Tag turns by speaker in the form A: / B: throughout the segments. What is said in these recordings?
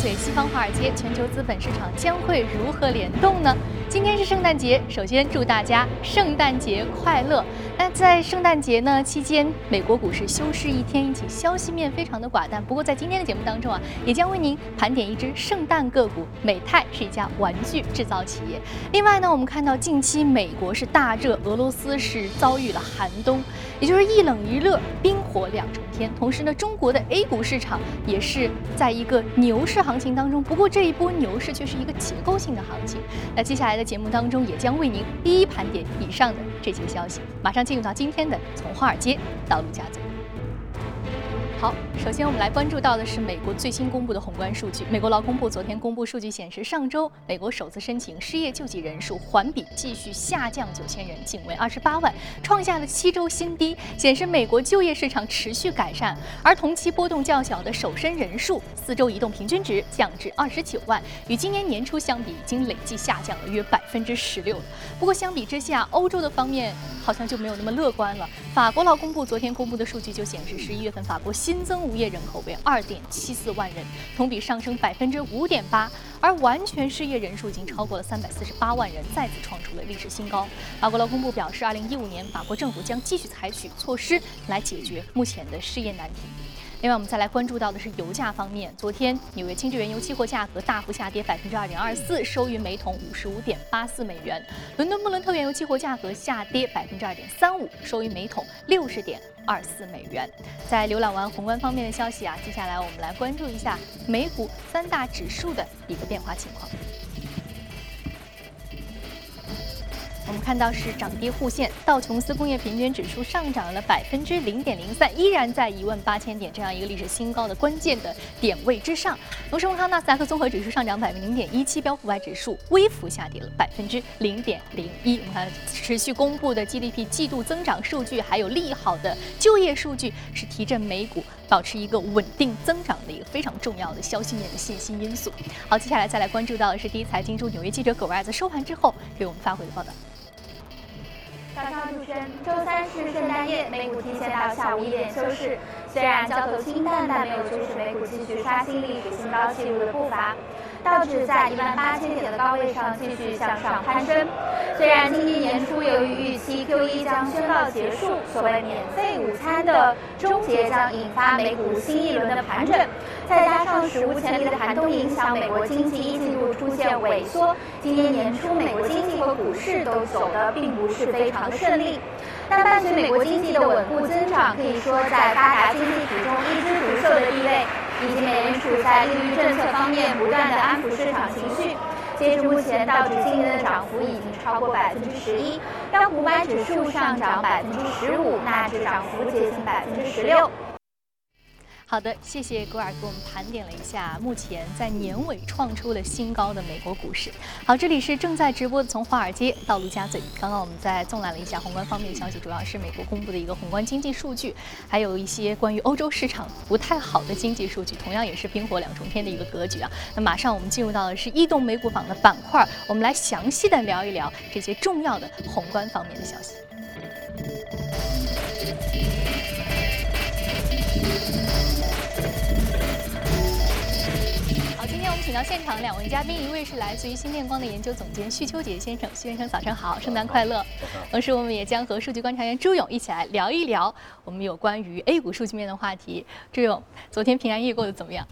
A: 随西方华尔街，全球资本市场将会如何联动呢？今天是圣诞节，首先祝大家圣诞节快乐。那在圣诞节呢期间，美国股市休市一天，引起消息面非常的寡淡。不过在今天的节目当中啊，也将为您盘点一只圣诞个股，美泰是一家玩具制造企业。另外呢，我们看到近期美国是大热，俄罗斯是遭遇了寒冬，也就是一冷一热，冰火两重天。同时呢，中国的 A 股市场也是在一个牛市行情当中，不过这一波牛市却是一个结构性的行情。那接下来在节目当中，也将为您一一盘点以上的这些消息。马上进入到今天的从华尔街到陆家嘴。好，首先我们来关注到的是美国最新公布的宏观数据。美国劳工部昨天公布数据显示，上周美国首次申请失业救济人数环比继续下降九千人，仅为二十八万，创下了七周新低，显示美国就业市场持续改善。而同期波动较小的首申人数四周移动平均值降至二十九万，与今年年初相比，已经累计下降了约百分之十六。不过相比之下，欧洲的方面好像就没有那么乐观了。法国劳工部昨天公布的数据就显示，十一月份法国新新增无业人口为二点七四万人，同比上升百分之五点八，而完全失业人数已经超过了三百四十八万人，再次创出了历史新高。法国劳工部表示，二零一五年法国政府将继续采取措施来解决目前的失业难题。另外，我们再来关注到的是油价方面。昨天，纽约轻质原油期货价格大幅下跌百分之二点二四，收于每桶五十五点八四美元。伦敦布伦特原油期货价格下跌百分之二点三五，收于每桶六十点二四美元。在浏览完宏观方面的消息啊，接下来我们来关注一下美股三大指数的一个变化情况。我们看到是涨跌互现，道琼斯工业平均指数上涨了百分之零点零三，依然在一万八千点这样一个历史新高的关键的点位之上。同时，我们看纳斯达克综合指数上涨百分之零点一七，标普五百指数微幅下跌了百分之零点零一。我们看持续公布的 GDP 季度增长数据，还有利好的就业数据，是提振美股保持一个稳定增长的一个非常重要的消息面的信心因素。好，接下来再来关注到的是第一财经驻纽约记者葛尔在收盘之后给我们发回的报道。
B: 早上主持人，周三是圣诞夜，美股提前到下午一点休市。虽然交投清淡，但没有阻止美股继续刷新历史新高纪录的步伐。道指在一万八千点的高位上继续向上攀升。虽然今年年初由于预期 QE 将宣告结束，所谓免费午餐的终结将引发美股新一轮的盘整，再加上史无前例的寒冬影响美国经济一季度出现萎缩，今年年初美国经济和股市都走得并不是非常的顺利。但伴随美国经济的稳步增长，可以说在发达经济体中一枝独秀的地位。以及美联储在利率政策方面不断的安抚市场情绪。截至目前，道指今年的涨幅已经超过百分之十一，标普五百指数上涨百分之十五，纳指涨幅接近百分之十六。
A: 好的，谢谢格尔给我们盘点了一下目前在年尾创出了新高的美国股市。好，这里是正在直播的从华尔街到陆家嘴。刚刚我们在纵览了一下宏观方面的消息，主要是美国公布的一个宏观经济数据，还有一些关于欧洲市场不太好的经济数据，同样也是冰火两重天的一个格局啊。那马上我们进入到的是异动美股榜的板块，我们来详细的聊一聊这些重要的宏观方面的消息。请到现场两位嘉宾，一位是来自于新电光的研究总监徐秋杰先生，徐先生早上好，圣诞快乐。同时，我们也将和数据观察员朱勇一起来聊一聊我们有关于 A 股数据面的话题。朱勇，昨天平安夜过得怎么样？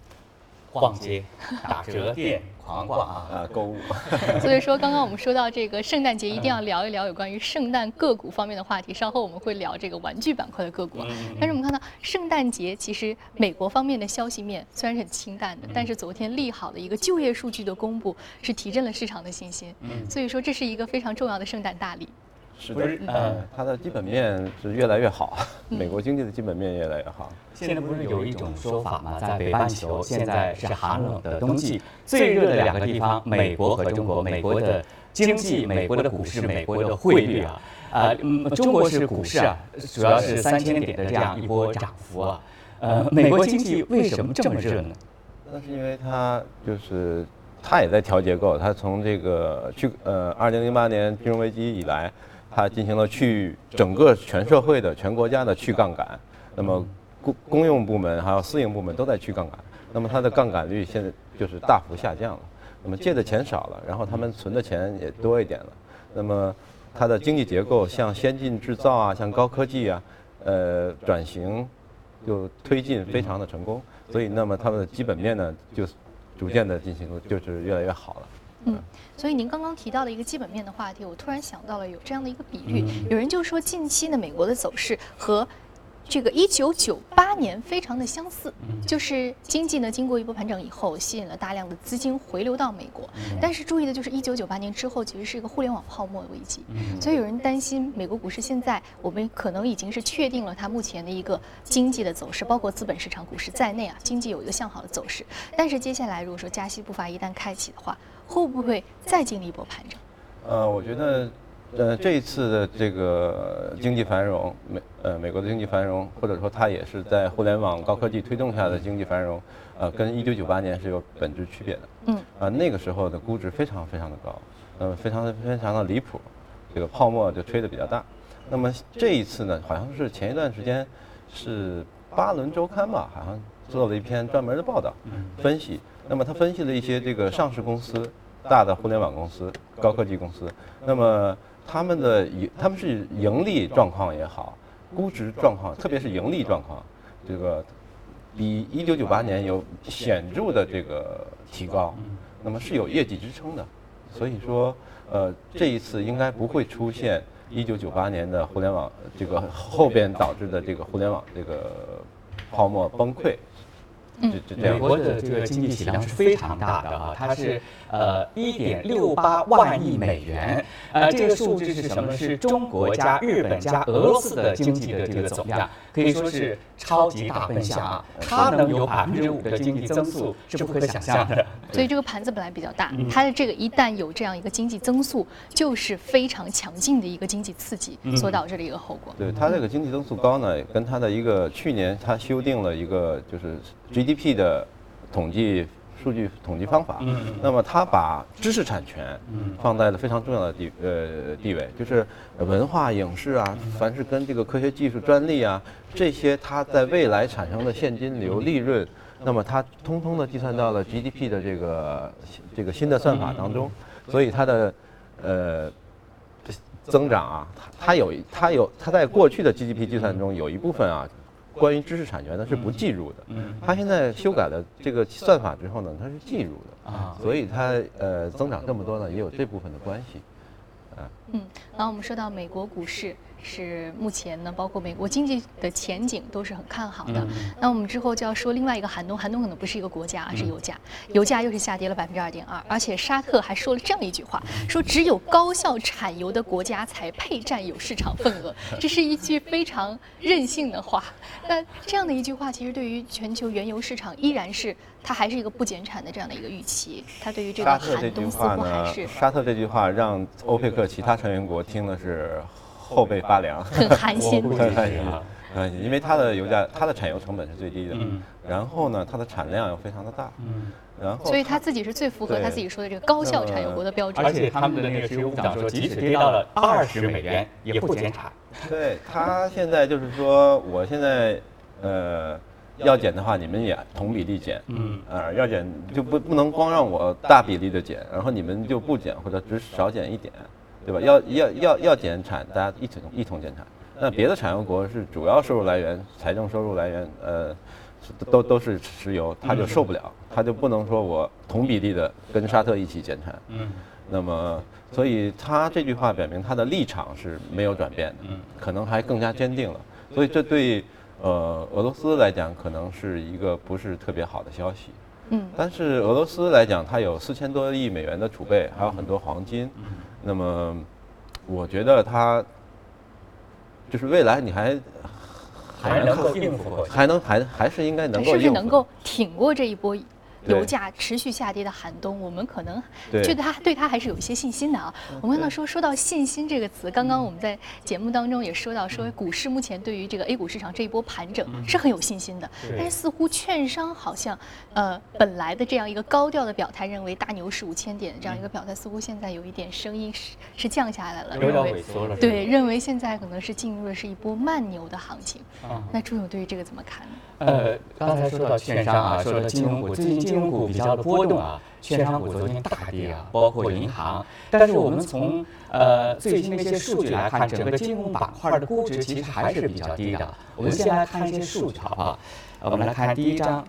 C: 逛街、打折店。狂逛啊，呃，购物。
A: 所以说，刚刚我们说到这个圣诞节，一定要聊一聊有关于圣诞个股方面的话题。稍后我们会聊这个玩具板块的个股。但是我们看到，圣诞节其实美国方面的消息面虽然是很清淡的，但是昨天利好的一个就业数据的公布，是提振了市场的信心。所以说，这是一个非常重要的圣诞大礼。
D: 是的，呃，它的基本面是越来越好，美国经济的基本面越来越好。
C: 现在不是有一种说法吗？在北半球现在是寒冷的冬季，最热的两个地方，美国和中国。美国的经济、美国的股市、美国的汇率啊，呃，中国是股市啊，主要是三千点的这样一波涨幅啊。呃，美国经济为什么这么热呢？
D: 那是因为它就是它也在调结构，它从这个去呃二零零八年金融危机以来。它进行了去整个全社会的、全国家的去杠杆，那么公公用部门还有私营部门都在去杠杆，那么它的杠杆率现在就是大幅下降了。那么借的钱少了，然后他们存的钱也多一点了。那么它的经济结构像先进制造啊，像高科技啊，呃，转型就推进非常的成功。所以，那么他们的基本面呢，就逐渐的进行就是越来越好了。
A: 嗯，所以您刚刚提到了一个基本面的话题，我突然想到了有这样的一个比喻，有人就说近期的美国的走势和。这个一九九八年非常的相似，就是经济呢经过一波盘整以后，吸引了大量的资金回流到美国。但是注意的就是一九九八年之后，其实是一个互联网泡沫的危机。所以有人担心美国股市现在我们可能已经是确定了它目前的一个经济的走势，包括资本市场、股市在内啊，经济有一个向好的走势。但是接下来如果说加息步伐一旦开启的话，会不会再经历一波盘整？
D: 呃，我觉得。呃，这一次的这个经济繁荣，美呃美国的经济繁荣，或者说它也是在互联网高科技推动下的经济繁荣，呃，跟一九九八年是有本质区别的。嗯。啊，那个时候的估值非常非常的高，呃，非常非常的离谱，这个泡沫就吹得比较大。那么这一次呢，好像是前一段时间是巴伦周刊吧，好像做了一篇专门的报道，分析。那么他分析了一些这个上市公司，大的互联网公司、高科技公司，那么。他们的盈，他们是盈利状况也好，估值状况，特别是盈利状况，这个比一九九八年有显著的这个提高，那么是有业绩支撑的，所以说，呃，这一次应该不会出现一九九八年的互联网这个后边导致的这个互联网这个泡沫崩溃。
C: 美国的这个经济体量是非常大的啊，它是呃一点六八万亿美元，呃这个数字是什么？是中国加日本加俄罗斯的经济的这个总量，可以说是超级大笨象啊！它能有百分之五的经济增速是不可想象的。
A: 所以这个盘子本来比较大，它的这个一旦有这样一个经济增速，就是非常强劲的一个经济刺激所导致的一个后果。
D: 对它这个经济增速高呢，跟它的一个去年它修订了一个就是。GDP 的统计数据统计方法，那么它把知识产权放在了非常重要的地呃地位，就是文化影视啊，凡是跟这个科学技术专利啊这些，它在未来产生的现金流利润，那么它通通的计算到了 GDP 的这个这个新的算法当中，所以它的呃增长啊，它有它有它在过去的 GDP 计算中有一部分啊。关于知识产权呢是不计入的，嗯，它现在修改了这个算法之后呢，它是计入的啊，所以它呃增长这么多呢，也有这部分的关系，
A: 啊，嗯，然后我们说到美国股市。是目前呢，包括美国经济的前景都是很看好的。那我们之后就要说另外一个寒冬，寒冬可能不是一个国家，而是油价。油价又是下跌了百分之二点二，而且沙特还说了这样一句话：说只有高效产油的国家才配占有市场份额。这是一句非常任性的话。那这样的一句话，其实对于全球原油市场依然是它还是一个不减产的这样的一个预期。它对于这个寒冬似乎还是
D: 沙特这句话让欧佩克其他成员国听的是。后背发凉，
A: 很寒心，
D: 很寒心啊！嗯，因为它的油价，它的产油成本是最低的，然后呢，它的产量又非常的大，嗯，然后，
A: 所以它自己是最符合他自己说的这个高效产油国的标准。
C: 而且他们的那个石油部长说，即使跌到了二十美元也不减产。
D: 对他现在就是说，我现在呃要减的话，你们也同比例减，嗯，啊要减就不不能光让我大比例的减，然后你们就不减或者只少减一点。对吧？要要要要减产，大家一同一同减产。那别的产油国是主要收入来源、财政收入来源，呃，都都是石油，他就受不了，他就不能说我同比例的跟沙特一起减产。嗯。那么，所以他这句话表明他的立场是没有转变的，可能还更加坚定了。所以这对呃俄罗斯来讲，可能是一个不是特别好的消息。嗯。但是俄罗斯来讲，它有四千多亿美元的储备，还有很多黄金。那么，我觉得他就是未来你还
C: 还能够应付，
D: 还能还还是应该能够
A: 是不是能够挺过这一波油价持续下跌的寒冬，我们可能
D: 对。
A: 觉得它对它还是有一些信心的啊。我们刚才说说到信心这个词，刚刚我们在节目当中也说到，说股市目前对于这个 A 股市场这一波盘整是很有信心的，但是似乎券商好像呃本来的这样一个高调的表态，认为大牛市五千点这样一个表态，似乎现在有一点声音是是降下来了，
C: 有点
A: 认为
C: 萎缩了。
A: 对，认为现在可能是进入的是一波慢牛的行情。
C: 啊
A: 那朱勇对于这个怎么看呢？
C: 呃，刚才说到券商啊，说到金融股，最近金融股比较的波动啊，券商股昨天大跌啊，包括银行。但是我们从呃最新的一些数据来看，整个金融板块的估值其实还是比较低的。我们先来看一些数据好不好？呃我们来看第一张，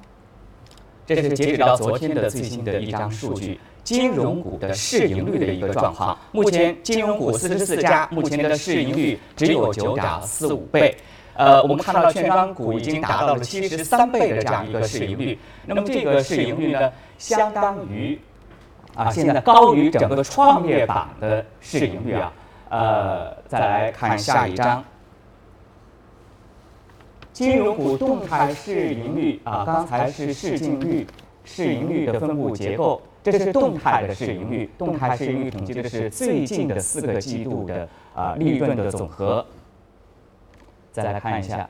C: 这是截止到昨天的最新的一张数据。金融股的市盈率的一个状况，目前金融股四十四家，目前的市盈率只有九点四五倍。呃，我们看到券商股已经达到了七十三倍的这样一个市盈率，那么这个市盈率呢，相当于啊，现在高于整个创业板的市盈率啊。呃，再来看下一张，金融股动态市盈率啊，刚才是市净率、市盈率的分布结构，这是动态的市盈率。动态市盈率统计的是最近的四个季度的啊利润的总和。再来看一下，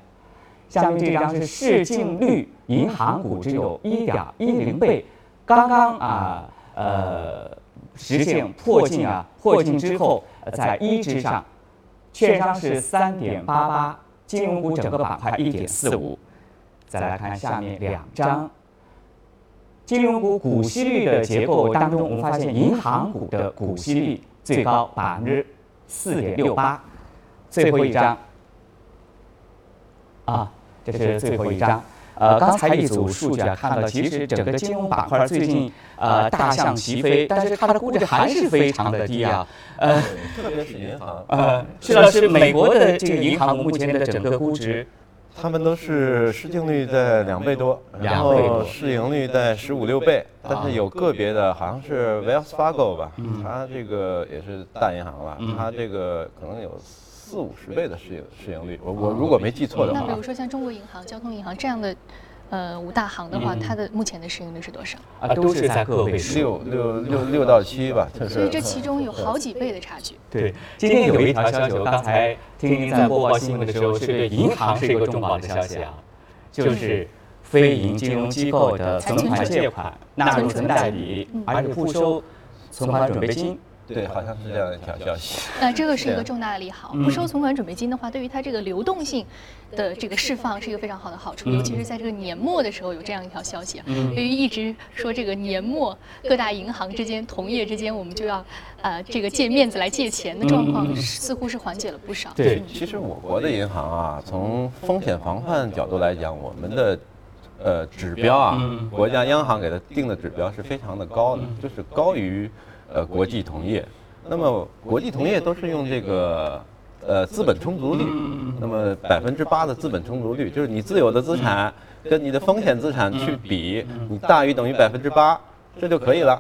C: 下面这张是市净率，银行股只有一点一零倍，刚刚啊呃实现破净啊，破净之后在一之上，券商是三点八八，金融股整个板块一点四五。再来看下面两张，金融股股息率的结构当中，我们发现银行股的股息率最高百分之四点六八。最后一张。啊，这是最后一张。呃，刚才一组数据啊，看到其实整个金融板块最近呃大象齐飞，但是它的估值还是非常的低啊。呃
D: 特别是银行，
C: 呃，是老师，美国的这个银行目前的整个估值，
D: 他们都是市净率在两倍多，然后市盈率在十五六倍，但是有个别的，好像是 Wells Fargo 吧，它这个也是大银行了，它这个可能有四五十倍的市盈市盈率，我我如果没记错的话
A: 那比如，说像中国银行、交通银行这样的，呃五大行的话，它的目前的市盈率是多少？
C: 啊，都是在个位数。
D: 六六六六到七吧，就
A: 所以这其中有好几倍的差距。
C: 对，今天有一条消息，我刚才听您在播报新闻的时候，是对银行是一个重磅的消息啊，就是非银金融机构的存款借款纳入存贷比，而且不收存款准备金。
D: 对，好像是这样一条消息。
A: 那这个是一个重大的利好。
C: 嗯
A: 不收存款准备金的话，对于它这个流动性的这个释放是一个非常好的好处，
C: 嗯
A: 尤其是在这个年末的时候有这样一条消息啊。
C: 嗯
A: 由于一直说这个年末各大银行之间、同业之间，我们就要呃这个借面子来借钱的状况，似乎是缓解了不少。
C: 对
A: 嗯
D: 其实我国的银行啊，从风险防范角度来讲，我们的呃指标啊，
C: 嗯
D: 国家央行给它定的指标是非常的高的，就是高于呃国际同业。那么国际同业都是用这个呃资本充足率，那么百分之八的资本充足率，就是你自有的资产跟你的风险资产去比，你大于等于百分之八，这就可以了。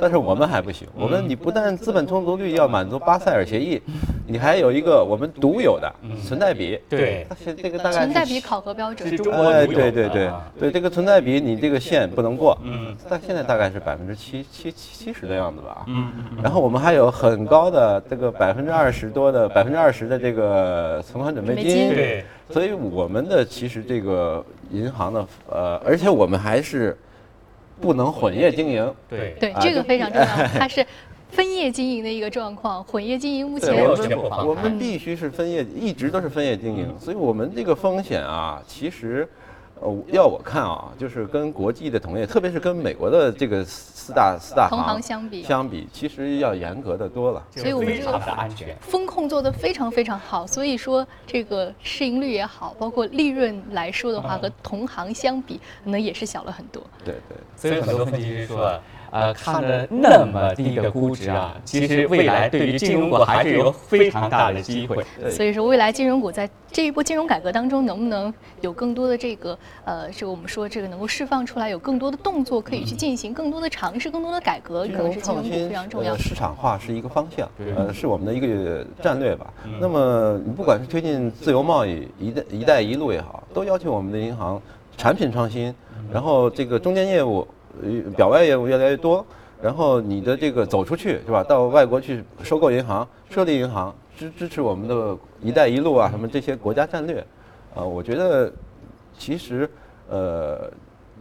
D: 但是我们还不行，我们你不但资本充足率要满足巴塞尔协议，你还有一个我们独有的存在比。
C: 对，
D: 它是这个大概是
A: 存贷比考核标准。
C: 是。中国
D: 哎，对对对。
C: 的啊。
D: 对，这个存在比你这个线不能过，
C: 嗯。
D: 但现在大概是百分之七七七十的样子吧。
C: 嗯嗯
D: 然后我们还有很高的这个百分之二十多的百分之二十的这个存款准备
A: 金。
D: 金，
C: 对，
D: 所以我们的其实这个银行的呃，而且我们还是不能混业经营，
C: 对。
A: 对，
D: 啊
A: 这个非常重要，它是分业经营的一个状况，混业经营目前
C: 没有
D: 我们我们必须是分业，一直都是分业经营，所以我们这个风险啊，其实。呃，要我看啊，就是跟国际的同业，特别是跟美国的这个四大四大
A: 同行
D: 行
A: 相比，
D: 相比，其实要严格的多了。
A: 所以我们这个
C: 非常的安全。
A: 风控做得非常非常好，所以说这个市盈率也好，包括利润来说的话，和同行相比，可能也是小了很多。
D: 对对。
C: 所以很多分析师说，呃，看的那么低的估值啊，其实未来对于金融股还是有非常大的机会。
A: 所以说，未来金融股在这一波金融改革当中，能不能有更多的这个呃，这个我们说这个能够释放出来，有更多的动作可以去进行，更多的尝试，更多的改革，可能是金融股非常重要
D: 呃。市场化是一个方向，呃，是我们的一个战略吧
C: 嗯。
D: 那么你不管是推进自由贸易、一带一带一路也好，都要求我们的银行产品创新，然后这个中间业务呃表外业务越来越多，然后你的这个走出去是吧？到外国去收购银行、设立银行，支支持我们的一带一路啊什么这些国家战略，啊，我觉得其实呃。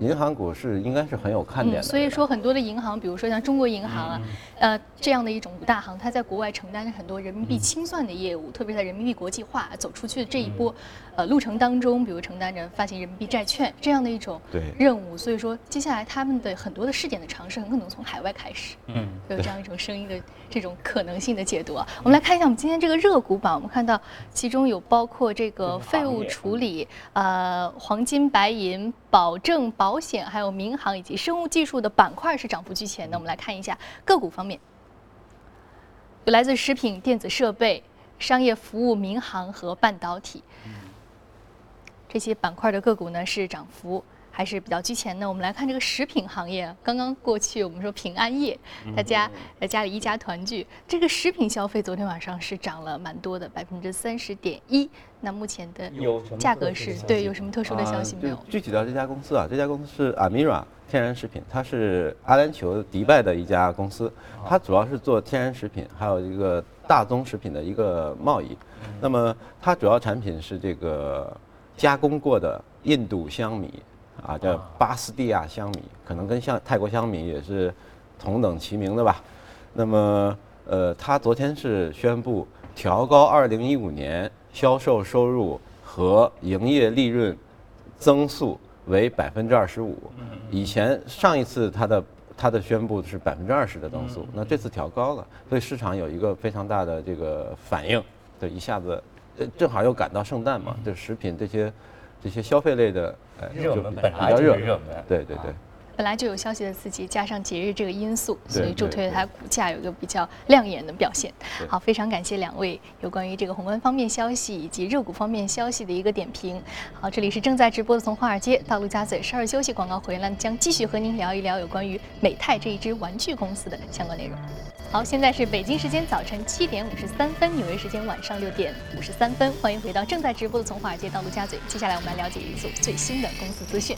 D: 银行股是应该是很有看点的，
A: 所以说很多的银行，比如说像中国银行啊，呃这样的一种五大行，它在国外承担着很多人民币清算的业务，特别在人民币国际化走出去的这一波，呃路程当中，比如承担着发行人民币债券这样的一种任务，所以说接下来他们的很多的试点的尝试很可能从海外开始，嗯，有这样一种声音的这种可能性的解读啊。我们来看一下我们今天这个热股榜，我们看到其中有包括这个废物处理、呃黄金白银、保证保。险、还有民航以及生物技术的板块是涨幅居前的。我们来看一下个股方面，有来自食品、电子设备、商业服务、民航和半导体这些板块的个股呢是涨幅。还是比较居前的。我们来看这个食品行业，刚刚过去我们说平安夜，大家在家里一家团聚，这个食品消费昨天晚上是涨了蛮多的，百分之三十点一。那目前的价格是对有什么特殊的消息没有？
D: 具体到这家公司啊，这家公司是 Amira 天然食品，它是阿联酋迪拜的一家公司，它主要是做天然食品，还有一个大宗食品的一个贸易。那么它主要产品是这个加工过的印度香米。啊，叫巴斯蒂亚香米，可能跟像泰国香米也是同等齐名的吧。那么，呃，他昨天是宣布调高2015年销售收入和营业利润增速为百分之二十五。以前上一次他的他的宣布是百分之二十的增速，那这次调高了，所以市场有一个非常大的这个反应，对，一下子呃正好又赶到圣诞嘛，就食品这些。这些消费类的，
C: 热门本来就热门，
D: 对对对，
A: 本来就有消息的刺激，加上节日这个因素，所以助推了它股价有一个比较亮眼的表现。好，非常感谢两位有关于这个宏观方面消息以及热股方面消息的一个点评。好，这里是正在直播的从华尔街到陆家嘴，稍事休息，广告回来将继续和您聊一聊有关于美泰这一支玩具公司的相关内容。好，现在是北京时间早晨七点五十三分，纽约时间晚上六点五十三分。欢迎回到正在直播的从华尔街到陆家嘴。接下来我们来了解一组最新的公司资讯。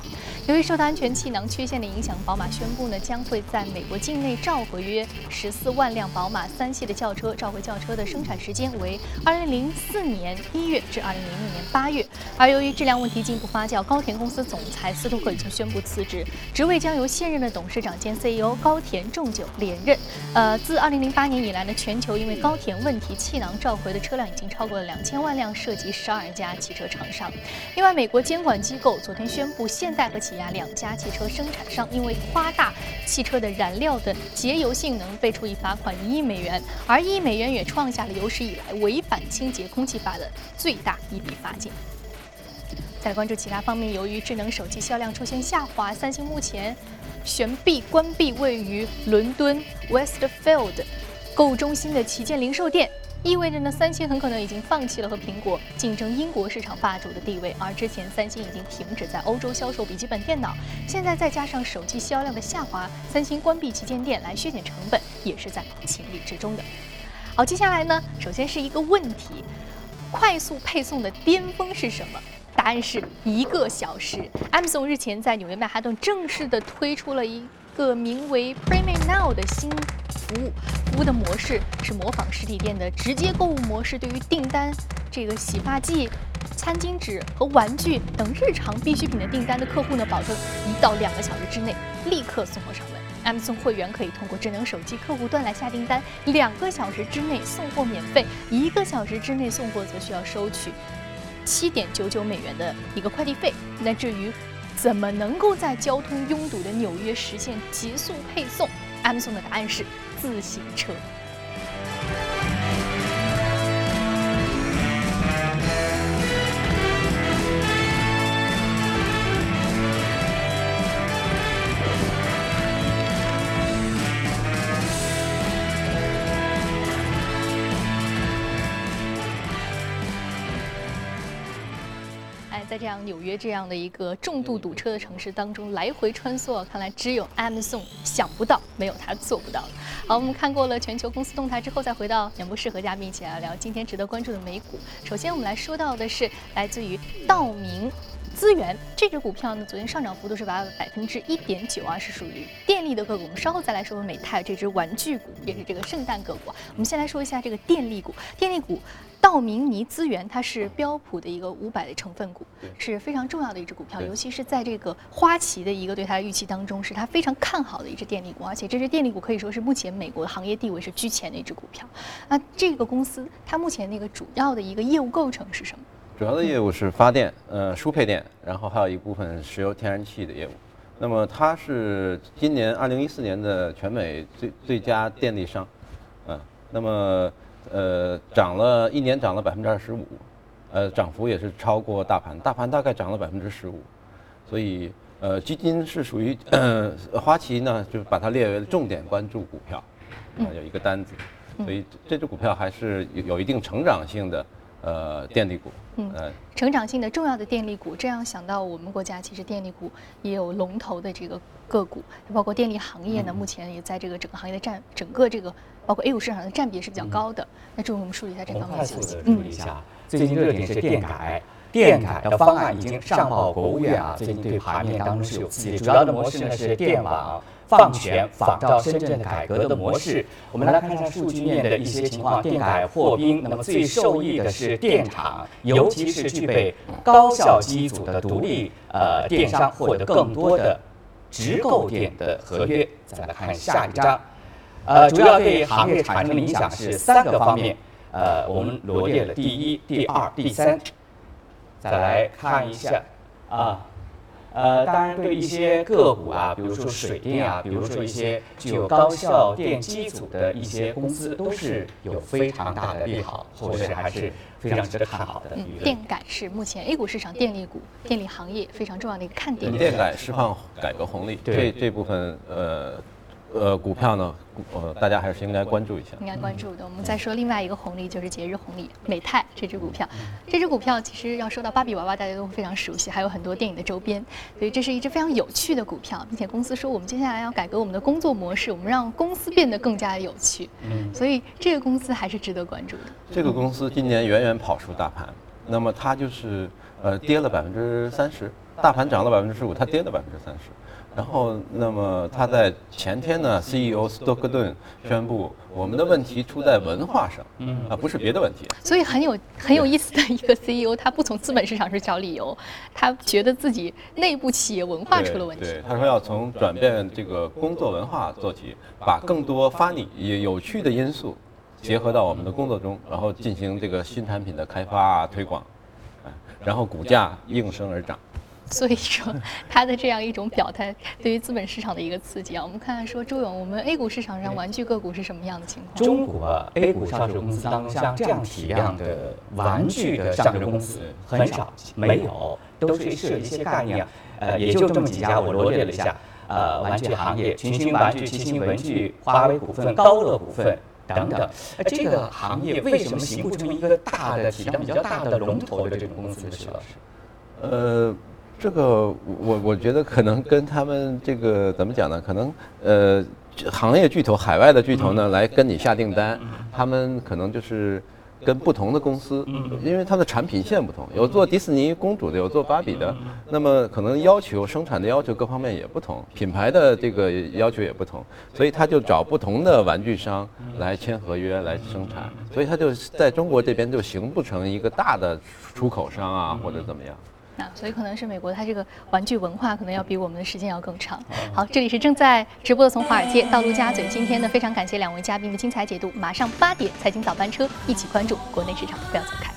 A: 由于受到安全气囊缺陷的影响，宝马宣布呢将会在美国境内召回约十四万辆宝马三系的轿车，召回轿车的生产时间为二零零四年一月至二零零六年八月。而由于质量问题进一步发酵，高田公司总裁斯托克已经宣布辞职，职位将由现任的董事长兼 CEO 高田重久连任。呃，自二零零八年以来呢，全球因为高铁问题气囊召回的车辆已经超过了两千万辆，涉及十二家汽车厂商。另外，美国监管机构昨天宣布，现代和起亚两家汽车生产商因为夸大汽车的燃料的节油性能，被处以罚款一亿美元，而一亿美元也创下了有史以来违反清洁空气法的最大一笔罚金。再关注其他方面，由于智能手机销量出现下滑，三星目前。悬臂关闭位于伦敦 Westfield 购物中心的旗舰零售店，意味着呢，三星很可能已经放弃了和苹果竞争英国市场霸主的地位。而之前三星已经停止在欧洲销售笔记本电脑，现在再加上手机销量的下滑，三星关闭旗舰店来削减成本，也是在情理之中的。好，接下来呢，首先是一个问题：快速配送的巅峰是什么？答案是一个小时。Amazon 日前在纽约曼哈顿正式的推出了一个名为 Prime Now 的新服务，服务的模式是模仿实体店的直接购物模式，对于订单这个洗发剂、餐巾纸和玩具等日常必需品的订单的客户呢，保证一到两个小时之内立刻送货上门。Amazon 会员可以通过智能手机客户端来下订单，两个小时之内送货免费，一个小时之内送货则需要收取。七点九九美元的一个快递费。那至于怎么能够在交通拥堵的纽约实现极速配送，Amazon 的答案是自行车。在这样纽约这样的一个重度堵车的城市当中来回穿梭，看来只有 Amazon 想不到，没有他做不到。好，我们看过了全球公司动态之后，再回到演播室和嘉宾一起来聊今天值得关注的美股。首先，我们来说到的是来自于道明。资源这只股票呢，昨天上涨幅度是达百分之一点九啊，是属于电力的个股。我们稍后再来说说美泰这只玩具股，也是这个圣诞个股。我们先来说一下这个电力股，电力股。道明尼资源，它是标普的一个五百的成分股，是非常重要的一只股票，尤其是在这个花旗的一个对它的预期当中，是它非常看好的一只电力股，而且这只电力股可以说是目前美国行业地位是居前的一只股票。那这个公司它目前那个主要的一个业务构成是什么？
D: 主要的业务是发电，呃，输配电，然后还有一部分石油天然气的业务。那么它是今年二零一四年的全美最最佳电力商，嗯，那么。呃，涨了一年，涨了百分之二十五，呃，涨幅也是超过大盘，大盘大概涨了百分之十五，所以呃，基金是属于呃花旗呢，就把它列为重点关注股票，啊，有一个单子，所以这只股票还是有有一定成长性的。呃，电力股，
A: 嗯，成长性的重要的电力股，这样想到我们国家其实电力股也有龙头的这个个股，包括电力行业呢，目前也在这个整个行业的占整个这个包括 A 股市场的占比是比较高的。那注意我们梳理一下这方面的
C: 信息。嗯，一下，最近热点是电改，电改的方案已经上报国务院啊，最近对盘面当中是有刺激。主要的模式呢是电网。放权仿照深圳改革的模式，我们来看一下数据面的一些情况。电改获兵，那么最受益的是电厂，尤其是具备高效机组的独立呃电商获得更多的直购电的合约。再来看下一章，呃，主要对行业产生的影响是三个方面，呃，我们罗列了第一、第二、第三。再来看一下啊。呃，当然，对一些个股啊，比如说水电啊，比如说一些具有高效电机组的一些公司，都是有非常大的利好，后市还是非常值得看好的。
A: 嗯，电改是目前 A 股市场电力股、电力行业非常重要的一个看点。
D: 电改释放改革红利，这这部分呃。呃，股票呢，呃，大家还是应该关注一下。
A: 应该关注的。我们再说另外一个红利，就是节日红利，美泰这只股票。这只股票其实要说到芭比娃娃，大家都非常熟悉，还有很多电影的周边，所以这是一只非常有趣的股票，并且公司说我们接下来要改革我们的工作模式，我们让公司变得更加有趣。嗯。所以这个公司还是值得关注的。
D: 这个公司今年远远跑输大盘，那么它就是呃跌了百分之三十，大盘涨了百分之十五，它跌了百分之三十。然后，那么他在前天呢，CEO 斯托克顿宣布，我们的问题出在文化上，嗯啊，不是别的问题。
A: 所以很有很有意思的一个 CEO，他不从资本市场上找理由，他觉得自己内部企业文化出了问题。
D: 对，他说要从转变这个工作文化做起，把更多发力、有趣的因素结合到我们的工作中，然后进行这个新产品的开发啊、推广，然后股价应声而涨。
A: 所以说，他的这样一种表态，对于资本市场的一个刺激啊。我们看看说，周勇，我们 A 股市场上玩具个股是什么样的情况？
C: 中国 A 股上市公司当中，像这样体量的玩具的上市公司很少，没有，都是设一些概念。呃，也就这么几家，我罗列了一下。呃，玩具行业，群星玩具、七星文具、华为股份、高乐股份等等。这个行业为什么形不成一个大的体量比较大的龙头的这种公司呢？徐老师？
D: 呃。这个我我觉得可能跟他们这个怎么讲呢？可能呃，行业巨头、海外的巨头呢来跟你下订单，他们可能就是跟不同的公司，因为它的产品线不同，有做迪士尼公主的，有做芭比的，那么可能要求生产的要求各方面也不同，品牌的这个要求也不同，所以他就找不同的玩具商来签合约来生产，所以他就在中国这边就形不成一个大的出口商啊或者怎么样。
A: 那所以可能是美国，它这个玩具文化可能要比我们的时间要更长。好，这里是正在直播的从华尔街到陆家嘴，今天呢非常感谢两位嘉宾的精彩解读。马上八点财经早班车，一起关注国内市场，不要走开。